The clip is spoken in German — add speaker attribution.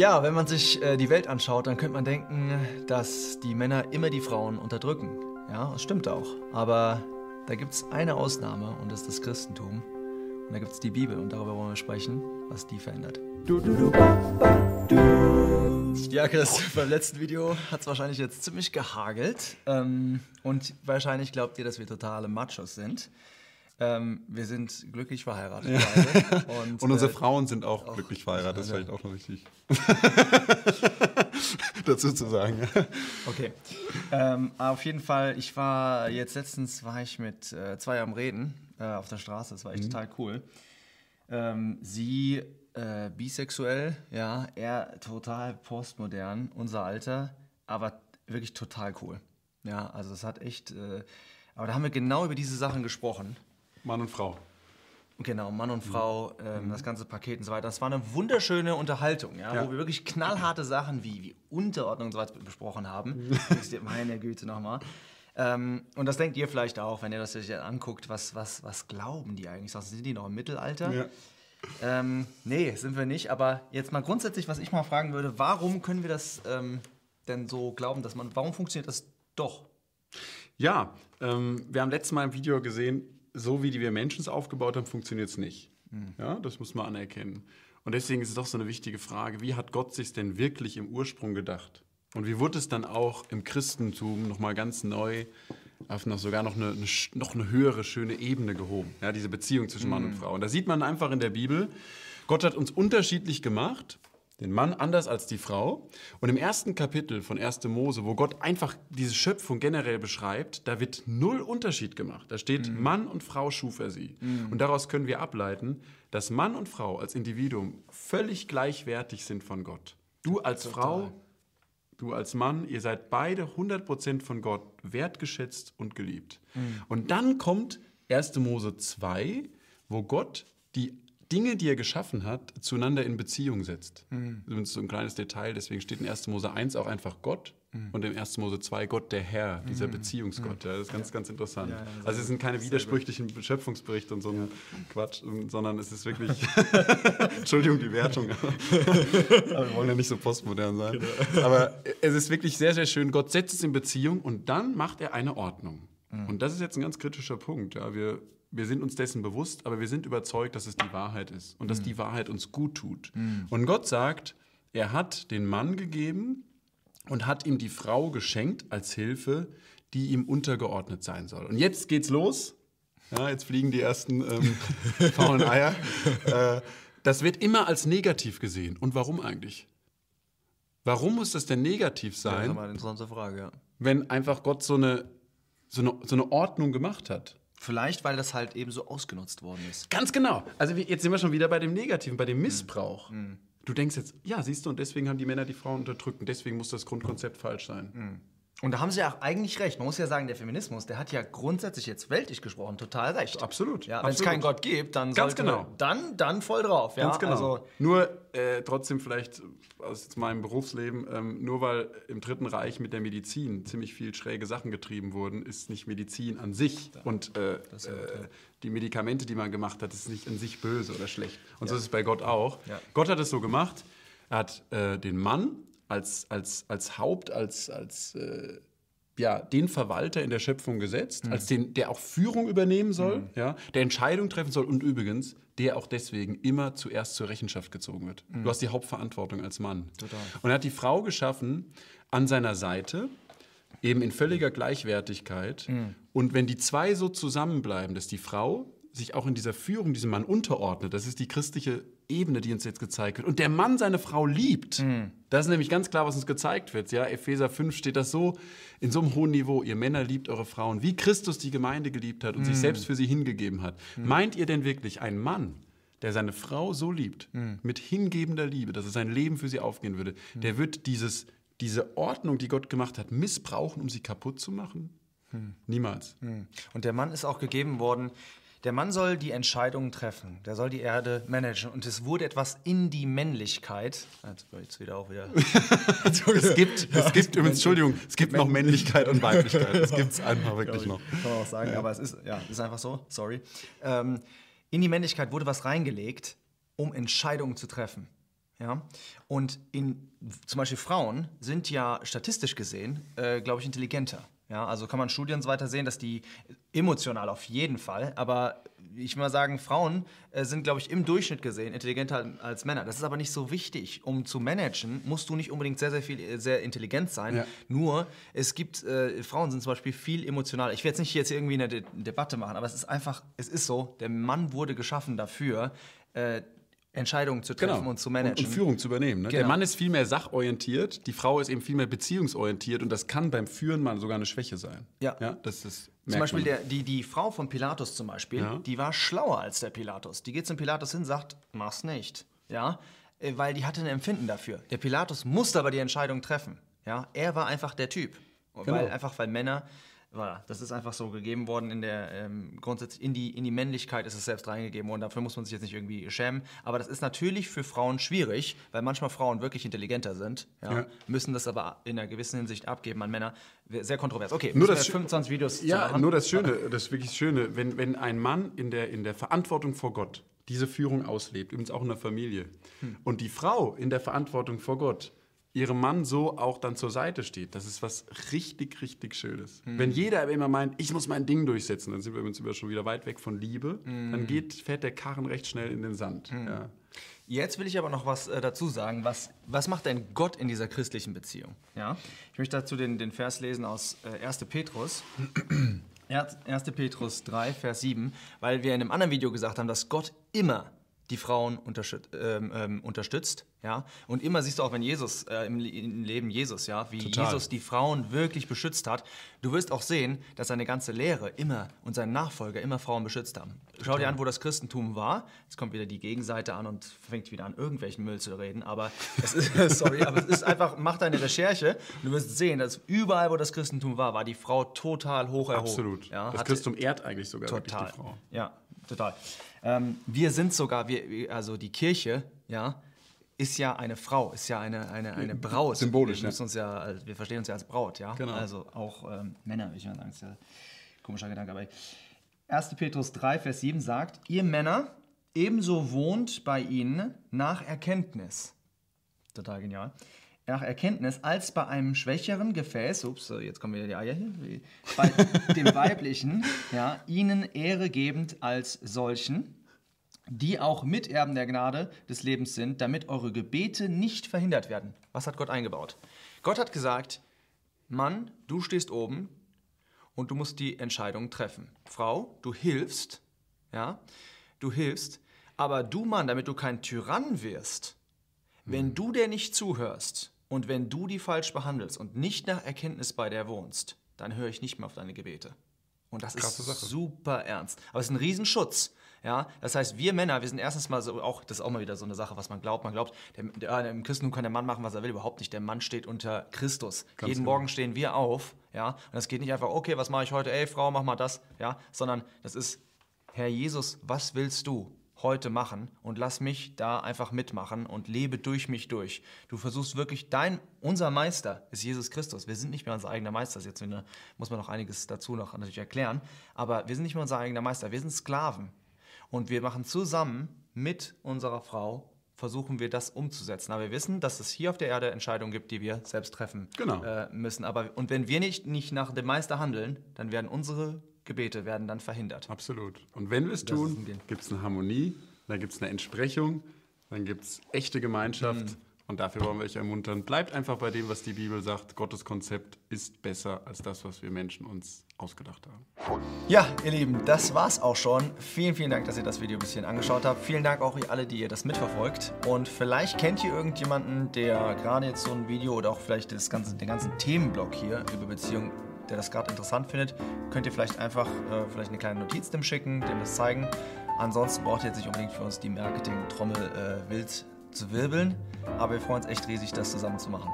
Speaker 1: Ja, wenn man sich äh, die Welt anschaut, dann könnte man denken, dass die Männer immer die Frauen unterdrücken. Ja, das stimmt auch. Aber da gibt es eine Ausnahme und das ist das Christentum. Und da gibt es die Bibel und darüber wollen wir sprechen, was die verändert. Ja, Chris, beim letzten Video hat es wahrscheinlich jetzt ziemlich gehagelt. Ähm, und wahrscheinlich glaubt ihr, dass wir totale Machos sind. Ähm, wir sind glücklich verheiratet.
Speaker 2: Ja. Und, und, unsere äh, Frauen sind auch, auch glücklich verheiratet, das ist vielleicht auch noch wichtig dazu zu sagen.
Speaker 1: Okay. Ähm, auf jeden Fall, ich war jetzt letztens war ich mit äh, zwei am Reden äh, auf der Straße, das war echt mhm. total cool. Ähm, sie äh, bisexuell, ja, er total postmodern, unser Alter, aber wirklich total cool. Ja, also es hat echt, äh, aber da haben wir genau über diese Sachen gesprochen.
Speaker 2: Mann und Frau.
Speaker 1: Genau, Mann und Frau, ähm, mhm. das ganze Paket und so weiter. Das war eine wunderschöne Unterhaltung, ja, ja. wo wir wirklich knallharte Sachen wie, wie Unterordnung und so weiter besprochen haben. Mhm. Meine Güte nochmal. Ähm, und das denkt ihr vielleicht auch, wenn ihr das euch anguckt, was, was, was glauben die eigentlich? Sind die noch im Mittelalter? Ja. Ähm, nee, sind wir nicht. Aber jetzt mal grundsätzlich, was ich mal fragen würde, warum können wir das ähm, denn so glauben, dass man, warum funktioniert das doch?
Speaker 2: Ja, ähm, wir haben letztes Mal im Video gesehen, so wie die wir Menschen es aufgebaut haben, funktioniert es nicht. Mhm. Ja, das muss man anerkennen. Und deswegen ist es doch so eine wichtige Frage, wie hat Gott sich denn wirklich im Ursprung gedacht? Und wie wurde es dann auch im Christentum nochmal ganz neu auf noch sogar noch eine, eine, noch eine höhere, schöne Ebene gehoben? Ja, diese Beziehung zwischen Mann und mhm. Frau. Und da sieht man einfach in der Bibel, Gott hat uns unterschiedlich gemacht den Mann anders als die Frau. Und im ersten Kapitel von 1. Mose, wo Gott einfach diese Schöpfung generell beschreibt, da wird null Unterschied gemacht. Da steht, mhm. Mann und Frau schuf er sie. Mhm. Und daraus können wir ableiten, dass Mann und Frau als Individuum völlig gleichwertig sind von Gott. Du als Total. Frau, du als Mann, ihr seid beide 100% von Gott wertgeschätzt und geliebt. Mhm. Und dann kommt 1. Mose 2, wo Gott die Dinge, die er geschaffen hat, zueinander in Beziehung setzt. Mhm. Das ist so ein kleines Detail, deswegen steht in 1. Mose 1 auch einfach Gott mhm. und in 1. Mose 2 Gott der Herr, dieser mhm. Beziehungsgott. Ja, das ist ganz, ja. ganz interessant. Ja, ja, also es sind keine widersprüchlichen Schöpfungsberichte und so ein Quatsch, sondern es ist wirklich, Entschuldigung, die Wertung, aber wir wollen ja nicht so postmodern sein. Genau. Aber es ist wirklich sehr, sehr schön. Gott setzt es in Beziehung und dann macht er eine Ordnung. Mhm. Und das ist jetzt ein ganz kritischer Punkt. Ja. Wir wir sind uns dessen bewusst, aber wir sind überzeugt, dass es die Wahrheit ist und dass mhm. die Wahrheit uns gut tut. Mhm. Und Gott sagt, er hat den Mann gegeben und hat ihm die Frau geschenkt als Hilfe, die ihm untergeordnet sein soll. Und jetzt geht's los. Ja, jetzt fliegen die ersten ähm, faulen Eier. Äh, das wird immer als negativ gesehen. Und warum eigentlich? Warum muss das denn negativ sein? Das ist
Speaker 1: mal eine interessante Frage, ja.
Speaker 2: Wenn einfach Gott so eine, so eine, so eine Ordnung gemacht hat.
Speaker 1: Vielleicht, weil das halt eben so ausgenutzt worden ist.
Speaker 2: Ganz genau. Also jetzt sind wir schon wieder bei dem Negativen, bei dem hm. Missbrauch. Mhm. Du denkst jetzt, ja, siehst du, und deswegen haben die Männer die Frauen unterdrückt und deswegen muss das Grundkonzept falsch sein.
Speaker 1: Mhm. Und da haben sie ja auch eigentlich recht. Man muss ja sagen, der Feminismus, der hat ja grundsätzlich jetzt weltlich gesprochen total recht.
Speaker 2: Absolut.
Speaker 1: Ja, wenn es keinen Gott gibt, dann
Speaker 2: Ganz sollte, genau.
Speaker 1: dann dann voll drauf. Ja?
Speaker 2: Ganz genau. Also, nur äh, trotzdem vielleicht aus meinem Berufsleben, ähm, nur weil im Dritten Reich mit der Medizin ziemlich viel schräge Sachen getrieben wurden, ist nicht Medizin an sich ja. und äh, äh, die Medikamente, die man gemacht hat, ist nicht an sich böse oder schlecht. Und ja. so ist es bei Gott auch. Gott hat es so gemacht. Er hat äh, den Mann als, als, als Haupt, als, als äh, ja, den Verwalter in der Schöpfung gesetzt, mhm. als den, der auch Führung übernehmen soll, mhm. ja, der Entscheidung treffen soll und übrigens, der auch deswegen immer zuerst zur Rechenschaft gezogen wird. Mhm. Du hast die Hauptverantwortung als Mann. Total. Und er hat die Frau geschaffen an seiner Seite, eben in völliger Gleichwertigkeit. Mhm. Und wenn die zwei so zusammenbleiben, dass die Frau sich auch in dieser Führung diesem Mann unterordnet, das ist die christliche Ebene, die uns jetzt gezeigt wird. Und der Mann seine Frau liebt. Mhm. Das ist nämlich ganz klar, was uns gezeigt wird. Ja, Epheser 5 steht das so in so einem hohen Niveau. Ihr Männer liebt eure Frauen, wie Christus die Gemeinde geliebt hat und mhm. sich selbst für sie hingegeben hat. Mhm. Meint ihr denn wirklich, ein Mann, der seine Frau so liebt, mhm. mit hingebender Liebe, dass er sein Leben für sie aufgehen würde, mhm. der wird dieses, diese Ordnung, die Gott gemacht hat, missbrauchen, um sie kaputt zu machen? Hm. Niemals.
Speaker 1: Und der Mann ist auch gegeben worden, der Mann soll die Entscheidungen treffen, der soll die Erde managen und es wurde etwas in die Männlichkeit. Jetzt wieder auch wieder.
Speaker 2: es gibt, es gibt übrigens, Entschuldigung, es gibt noch Männlichkeit und Weiblichkeit. Das gibt es einfach wirklich noch.
Speaker 1: Kann man auch sagen, ja. aber es ist, ja, ist einfach so, sorry. Ähm, in die Männlichkeit wurde was reingelegt, um Entscheidungen zu treffen. Ja? Und in, zum Beispiel Frauen sind ja statistisch gesehen, äh, glaube ich, intelligenter. Ja, also kann man Studien so weiter sehen, dass die emotional auf jeden Fall, aber ich will mal sagen, Frauen äh, sind, glaube ich, im Durchschnitt gesehen intelligenter als Männer. Das ist aber nicht so wichtig. Um zu managen, musst du nicht unbedingt sehr, sehr viel, äh, sehr intelligent sein. Ja. Nur, es gibt, äh, Frauen sind zum Beispiel viel emotionaler. Ich werde jetzt nicht jetzt irgendwie eine De Debatte machen, aber es ist einfach, es ist so, der Mann wurde geschaffen dafür, äh, Entscheidungen zu treffen genau. und zu managen.
Speaker 2: Und, und Führung zu übernehmen. Ne? Genau. Der Mann ist viel mehr sachorientiert, die Frau ist eben viel mehr beziehungsorientiert und das kann beim Führen mal sogar eine Schwäche sein.
Speaker 1: Ja. ja das ist, zum Beispiel der, die, die Frau von Pilatus zum Beispiel, ja. die war schlauer als der Pilatus. Die geht zum Pilatus hin, sagt, mach's nicht. Ja, äh, weil die hatte ein Empfinden dafür. Der Pilatus musste aber die Entscheidung treffen. Ja, er war einfach der Typ. Genau. Weil, einfach weil Männer Voilà, das ist einfach so gegeben worden in der ähm, grundsätzlich in die, in die Männlichkeit ist es selbst reingegeben worden. Dafür muss man sich jetzt nicht irgendwie schämen. Aber das ist natürlich für Frauen schwierig, weil manchmal Frauen wirklich intelligenter sind, ja, ja. müssen das aber in einer gewissen Hinsicht abgeben an Männer. Sehr kontrovers. Okay,
Speaker 2: nur das 25 Videos. Ja, nur das Schöne, das wirklich Schöne, wenn, wenn ein Mann in der, in der Verantwortung vor Gott diese Führung auslebt, übrigens auch in der Familie, hm. und die Frau in der Verantwortung vor Gott ihrem Mann so auch dann zur Seite steht. Das ist was richtig, richtig Schönes. Mhm. Wenn jeder immer meint, ich muss mein Ding durchsetzen, dann sind wir uns schon wieder weit weg von Liebe. Mhm. Dann geht, fährt der Karren recht schnell in den Sand. Mhm. Ja.
Speaker 1: Jetzt will ich aber noch was äh, dazu sagen. Was, was macht denn Gott in dieser christlichen Beziehung? Ja? Ich möchte dazu den, den Vers lesen aus äh, 1. Petrus. 1. Petrus 3, Vers 7, weil wir in einem anderen Video gesagt haben, dass Gott immer die Frauen unterstützt, ähm, ähm, unterstützt ja? Und immer siehst du auch, wenn Jesus, äh, im, im, Leben Jesus, ja, wie Total. Jesus die Frauen wirklich beschützt hat. Du wirst auch sehen, dass seine ganze Lehre immer und sein Nachfolger immer Frauen beschützt haben. Total. Schau dir an, wo das Christentum war. Jetzt kommt wieder die Gegenseite an und fängt wieder an, irgendwelchen Müll zu reden. Aber es ist, sorry, aber es ist einfach, mach deine Recherche. Du wirst sehen, dass überall, wo das Christentum war, war die Frau total hoch erhoben.
Speaker 2: Absolut. Ja, das Christentum ehrt eigentlich sogar
Speaker 1: total. die Frau. Ja, total. Ähm, wir sind sogar, wir, also die Kirche, ja, ist ja eine Frau, ist ja eine, eine, eine Braut.
Speaker 2: Symbolisch,
Speaker 1: wir, ja. uns ja, wir verstehen uns ja als Braut, ja. Genau. Also auch ähm, Männer, würde ich mal sagen. ist ja ein komischer Gedanke. Aber 1. Petrus 3, Vers 7 sagt, ihr Männer, ebenso wohnt bei ihnen nach Erkenntnis. Total genial. Nach Erkenntnis als bei einem schwächeren Gefäß, ups, jetzt kommen wieder die Eier hier, bei dem weiblichen, ja, ihnen Ehre gebend als solchen die auch Miterben der Gnade des Lebens sind, damit eure Gebete nicht verhindert werden. Was hat Gott eingebaut? Gott hat gesagt, Mann, du stehst oben und du musst die Entscheidung treffen. Frau, du hilfst, ja, du hilfst, aber du Mann, damit du kein Tyrann wirst, wenn mhm. du der nicht zuhörst und wenn du die falsch behandelst und nicht nach Erkenntnis bei der wohnst, dann höre ich nicht mehr auf deine Gebete. Und das Krasse ist Sache. super ernst. Aber es ist ein Riesenschutz. Ja, das heißt, wir Männer, wir sind erstens mal so, auch, das ist auch mal wieder so eine Sache, was man glaubt. Man glaubt, der, der, im Christentum kann der Mann machen, was er will, überhaupt nicht. Der Mann steht unter Christus. Ganz Jeden genau. Morgen stehen wir auf, ja, und das geht nicht einfach, okay, was mache ich heute? Ey, Frau, mach mal das, ja, sondern das ist, Herr Jesus, was willst du? Heute machen und lass mich da einfach mitmachen und lebe durch mich durch. Du versuchst wirklich dein, unser Meister ist Jesus Christus. Wir sind nicht mehr unser eigener Meister. Jetzt muss man noch einiges dazu noch natürlich erklären. Aber wir sind nicht mehr unser eigener Meister. Wir sind Sklaven. Und wir machen zusammen mit unserer Frau, versuchen wir das umzusetzen. Aber wir wissen, dass es hier auf der Erde Entscheidungen gibt, die wir selbst treffen genau. äh, müssen. Aber, und wenn wir nicht, nicht nach dem Meister handeln, dann werden unsere Gebete werden dann verhindert.
Speaker 2: Absolut. Und wenn wir es tun, gibt es eine Harmonie, dann gibt es eine Entsprechung, dann gibt es echte Gemeinschaft. Mhm. Und dafür wollen wir euch ermuntern. Bleibt einfach bei dem, was die Bibel sagt. Gottes Konzept ist besser als das, was wir Menschen uns ausgedacht haben.
Speaker 1: Ja, ihr Lieben, das war's auch schon. Vielen, vielen Dank, dass ihr das Video ein bisschen angeschaut habt. Vielen Dank auch ihr alle, die ihr das mitverfolgt. Und vielleicht kennt ihr irgendjemanden, der gerade jetzt so ein Video oder auch vielleicht das ganze, den ganzen Themenblock hier über Beziehungen der das gerade interessant findet, könnt ihr vielleicht einfach äh, vielleicht eine kleine Notiz dem schicken, dem das zeigen. Ansonsten braucht ihr jetzt nicht unbedingt für uns die Marketing-Trommel äh, wild zu wirbeln. Aber wir freuen uns echt riesig, das zusammen zu machen.